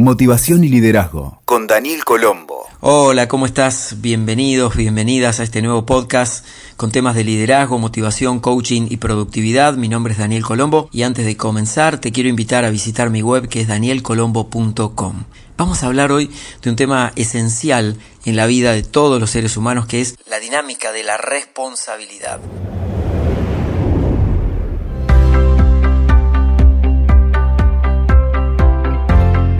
Motivación y Liderazgo con Daniel Colombo. Hola, ¿cómo estás? Bienvenidos, bienvenidas a este nuevo podcast con temas de liderazgo, motivación, coaching y productividad. Mi nombre es Daniel Colombo y antes de comenzar te quiero invitar a visitar mi web que es danielcolombo.com. Vamos a hablar hoy de un tema esencial en la vida de todos los seres humanos que es la dinámica de la responsabilidad.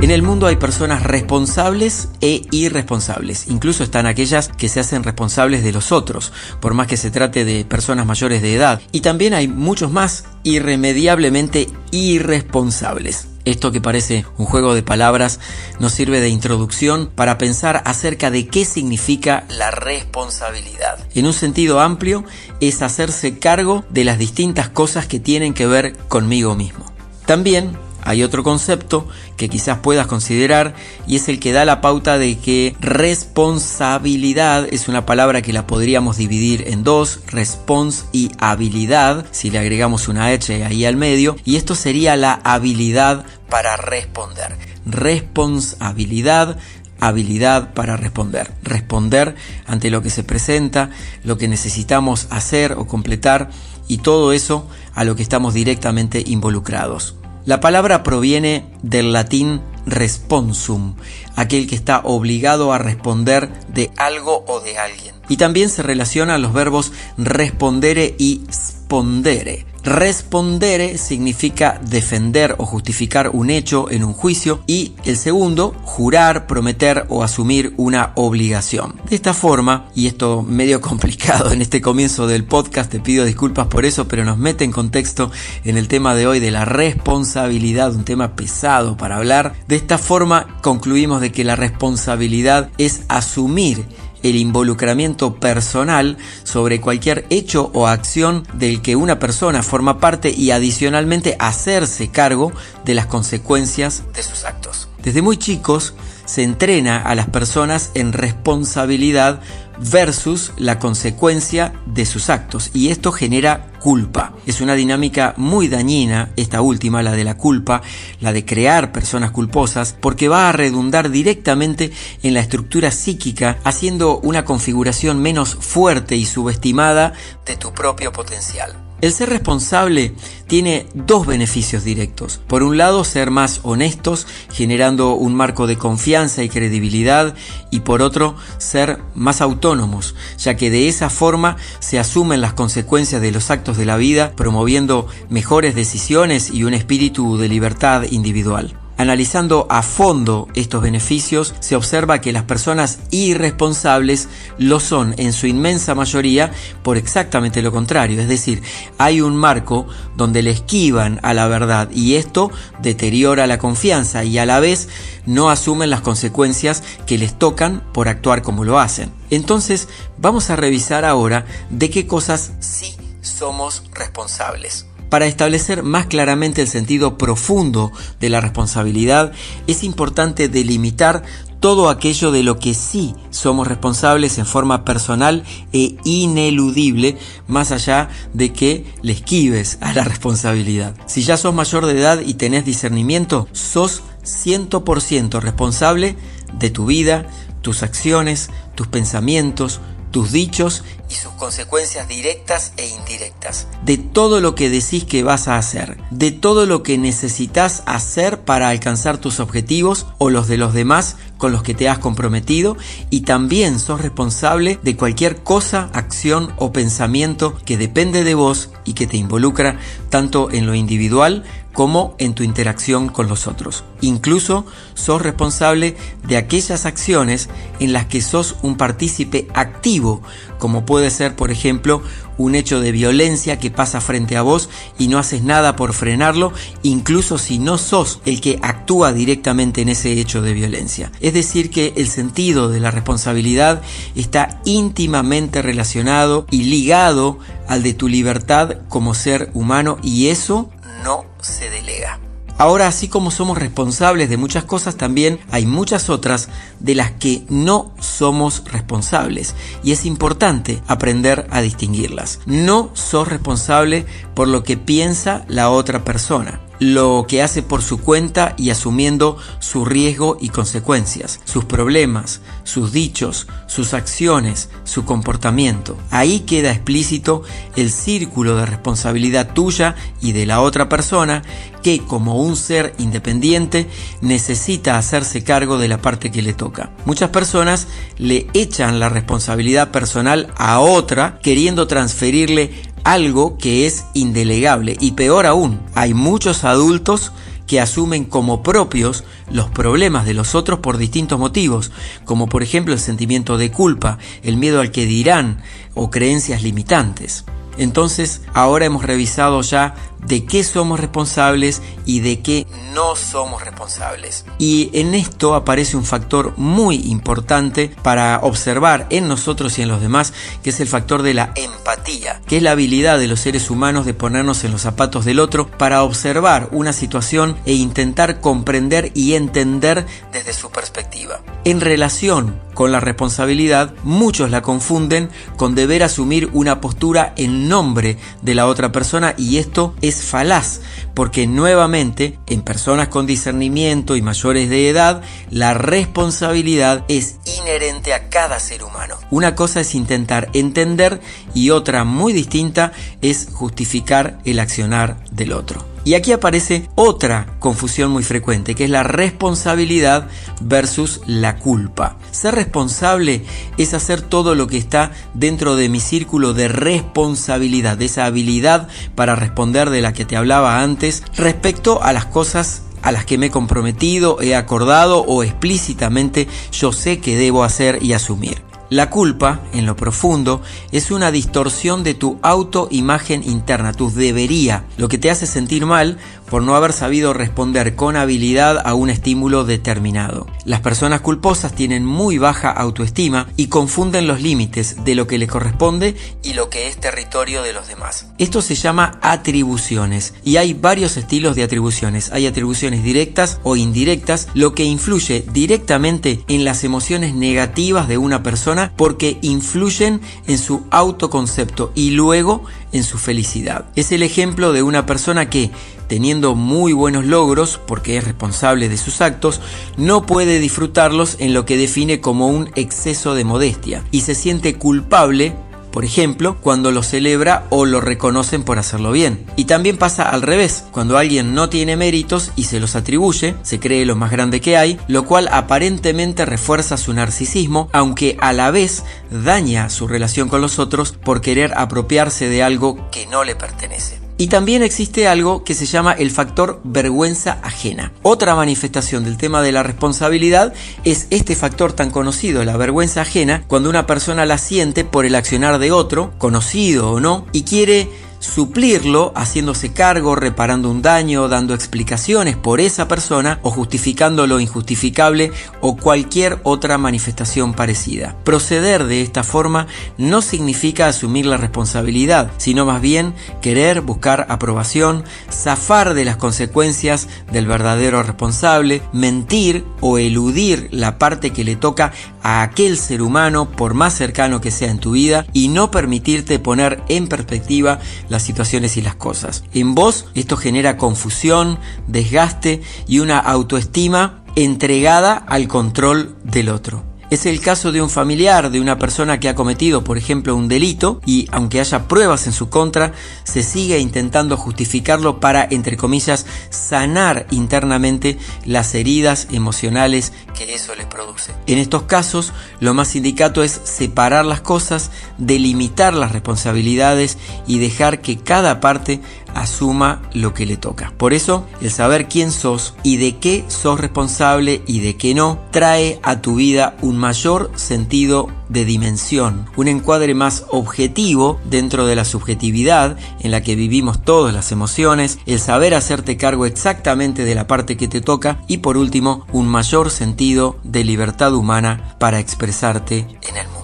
En el mundo hay personas responsables e irresponsables. Incluso están aquellas que se hacen responsables de los otros, por más que se trate de personas mayores de edad. Y también hay muchos más irremediablemente irresponsables. Esto que parece un juego de palabras nos sirve de introducción para pensar acerca de qué significa la responsabilidad. En un sentido amplio es hacerse cargo de las distintas cosas que tienen que ver conmigo mismo. También hay otro concepto que quizás puedas considerar y es el que da la pauta de que responsabilidad es una palabra que la podríamos dividir en dos, respons y habilidad, si le agregamos una H ahí al medio, y esto sería la habilidad para responder. Responsabilidad habilidad para responder. Responder ante lo que se presenta, lo que necesitamos hacer o completar y todo eso a lo que estamos directamente involucrados. La palabra proviene del latín responsum, aquel que está obligado a responder de algo o de alguien. Y también se relaciona a los verbos respondere y spondere, Respondere significa defender o justificar un hecho en un juicio y el segundo, jurar, prometer o asumir una obligación. De esta forma, y esto medio complicado en este comienzo del podcast, te pido disculpas por eso, pero nos mete en contexto en el tema de hoy de la responsabilidad, un tema pesado para hablar. De esta forma concluimos de que la responsabilidad es asumir el involucramiento personal sobre cualquier hecho o acción del que una persona forma parte y adicionalmente hacerse cargo de las consecuencias de sus actos. Desde muy chicos se entrena a las personas en responsabilidad versus la consecuencia de sus actos y esto genera culpa. Es una dinámica muy dañina, esta última, la de la culpa, la de crear personas culposas, porque va a redundar directamente en la estructura psíquica, haciendo una configuración menos fuerte y subestimada de tu propio potencial. El ser responsable tiene dos beneficios directos. Por un lado, ser más honestos, generando un marco de confianza y credibilidad, y por otro, ser más autónomos, ya que de esa forma se asumen las consecuencias de los actos de la vida, promoviendo mejores decisiones y un espíritu de libertad individual. Analizando a fondo estos beneficios, se observa que las personas irresponsables lo son en su inmensa mayoría por exactamente lo contrario, es decir, hay un marco donde le esquivan a la verdad y esto deteriora la confianza y a la vez no asumen las consecuencias que les tocan por actuar como lo hacen. Entonces, vamos a revisar ahora de qué cosas sí somos responsables. Para establecer más claramente el sentido profundo de la responsabilidad, es importante delimitar todo aquello de lo que sí somos responsables en forma personal e ineludible, más allá de que le esquives a la responsabilidad. Si ya sos mayor de edad y tenés discernimiento, sos 100% responsable de tu vida, tus acciones, tus pensamientos, tus dichos y sus consecuencias directas e indirectas, de todo lo que decís que vas a hacer, de todo lo que necesitas hacer para alcanzar tus objetivos o los de los demás con los que te has comprometido y también sos responsable de cualquier cosa, acción o pensamiento que depende de vos y que te involucra tanto en lo individual como en tu interacción con los otros. Incluso sos responsable de aquellas acciones en las que sos un partícipe activo, como puede ser, por ejemplo, un hecho de violencia que pasa frente a vos y no haces nada por frenarlo, incluso si no sos el que actúa directamente en ese hecho de violencia. Es decir, que el sentido de la responsabilidad está íntimamente relacionado y ligado al de tu libertad como ser humano y eso no se delega. Ahora, así como somos responsables de muchas cosas, también hay muchas otras de las que no somos responsables. Y es importante aprender a distinguirlas. No sos responsable por lo que piensa la otra persona. Lo que hace por su cuenta y asumiendo su riesgo y consecuencias, sus problemas, sus dichos, sus acciones, su comportamiento. Ahí queda explícito el círculo de responsabilidad tuya y de la otra persona que como un ser independiente necesita hacerse cargo de la parte que le toca. Muchas personas le echan la responsabilidad personal a otra queriendo transferirle algo que es indelegable y peor aún, hay muchos adultos que asumen como propios los problemas de los otros por distintos motivos, como por ejemplo el sentimiento de culpa, el miedo al que dirán o creencias limitantes. Entonces, ahora hemos revisado ya de qué somos responsables y de qué no somos responsables. Y en esto aparece un factor muy importante para observar en nosotros y en los demás, que es el factor de la empatía, que es la habilidad de los seres humanos de ponernos en los zapatos del otro para observar una situación e intentar comprender y entender desde su perspectiva. En relación con la responsabilidad, muchos la confunden con deber asumir una postura en nombre de la otra persona y esto es es falaz, porque nuevamente en personas con discernimiento y mayores de edad, la responsabilidad es inherente a cada ser humano. Una cosa es intentar entender y otra muy distinta es justificar el accionar del otro. Y aquí aparece otra confusión muy frecuente, que es la responsabilidad versus la culpa. Ser responsable es hacer todo lo que está dentro de mi círculo de responsabilidad, de esa habilidad para responder de la que te hablaba antes respecto a las cosas a las que me he comprometido, he acordado o explícitamente yo sé que debo hacer y asumir. La culpa, en lo profundo, es una distorsión de tu autoimagen interna, tu debería, lo que te hace sentir mal por no haber sabido responder con habilidad a un estímulo determinado. Las personas culposas tienen muy baja autoestima y confunden los límites de lo que les corresponde y lo que es territorio de los demás. Esto se llama atribuciones y hay varios estilos de atribuciones. Hay atribuciones directas o indirectas, lo que influye directamente en las emociones negativas de una persona porque influyen en su autoconcepto y luego en su felicidad. Es el ejemplo de una persona que teniendo muy buenos logros, porque es responsable de sus actos, no puede disfrutarlos en lo que define como un exceso de modestia y se siente culpable por ejemplo, cuando lo celebra o lo reconocen por hacerlo bien. Y también pasa al revés, cuando alguien no tiene méritos y se los atribuye, se cree lo más grande que hay, lo cual aparentemente refuerza su narcisismo, aunque a la vez daña su relación con los otros por querer apropiarse de algo que no le pertenece. Y también existe algo que se llama el factor vergüenza ajena. Otra manifestación del tema de la responsabilidad es este factor tan conocido, la vergüenza ajena, cuando una persona la siente por el accionar de otro, conocido o no, y quiere suplirlo haciéndose cargo, reparando un daño, dando explicaciones por esa persona o justificando lo injustificable o cualquier otra manifestación parecida. Proceder de esta forma no significa asumir la responsabilidad, sino más bien querer buscar aprobación, zafar de las consecuencias del verdadero responsable, mentir o eludir la parte que le toca a aquel ser humano por más cercano que sea en tu vida y no permitirte poner en perspectiva las situaciones y las cosas. En vos esto genera confusión, desgaste y una autoestima entregada al control del otro. Es el caso de un familiar, de una persona que ha cometido, por ejemplo, un delito y aunque haya pruebas en su contra, se sigue intentando justificarlo para, entre comillas, sanar internamente las heridas emocionales que eso le produce. En estos casos, lo más indicato es separar las cosas, delimitar las responsabilidades y dejar que cada parte asuma lo que le toca. Por eso, el saber quién sos y de qué sos responsable y de qué no, trae a tu vida un mayor sentido de dimensión, un encuadre más objetivo dentro de la subjetividad en la que vivimos todas las emociones, el saber hacerte cargo exactamente de la parte que te toca y por último, un mayor sentido de libertad humana para expresarte en el mundo.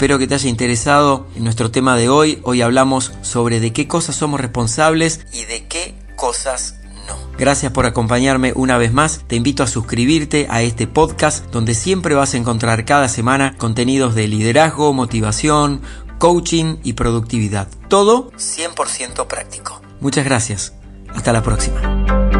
Espero que te haya interesado en nuestro tema de hoy. Hoy hablamos sobre de qué cosas somos responsables y de qué cosas no. Gracias por acompañarme una vez más. Te invito a suscribirte a este podcast donde siempre vas a encontrar cada semana contenidos de liderazgo, motivación, coaching y productividad. Todo 100% práctico. Muchas gracias. Hasta la próxima.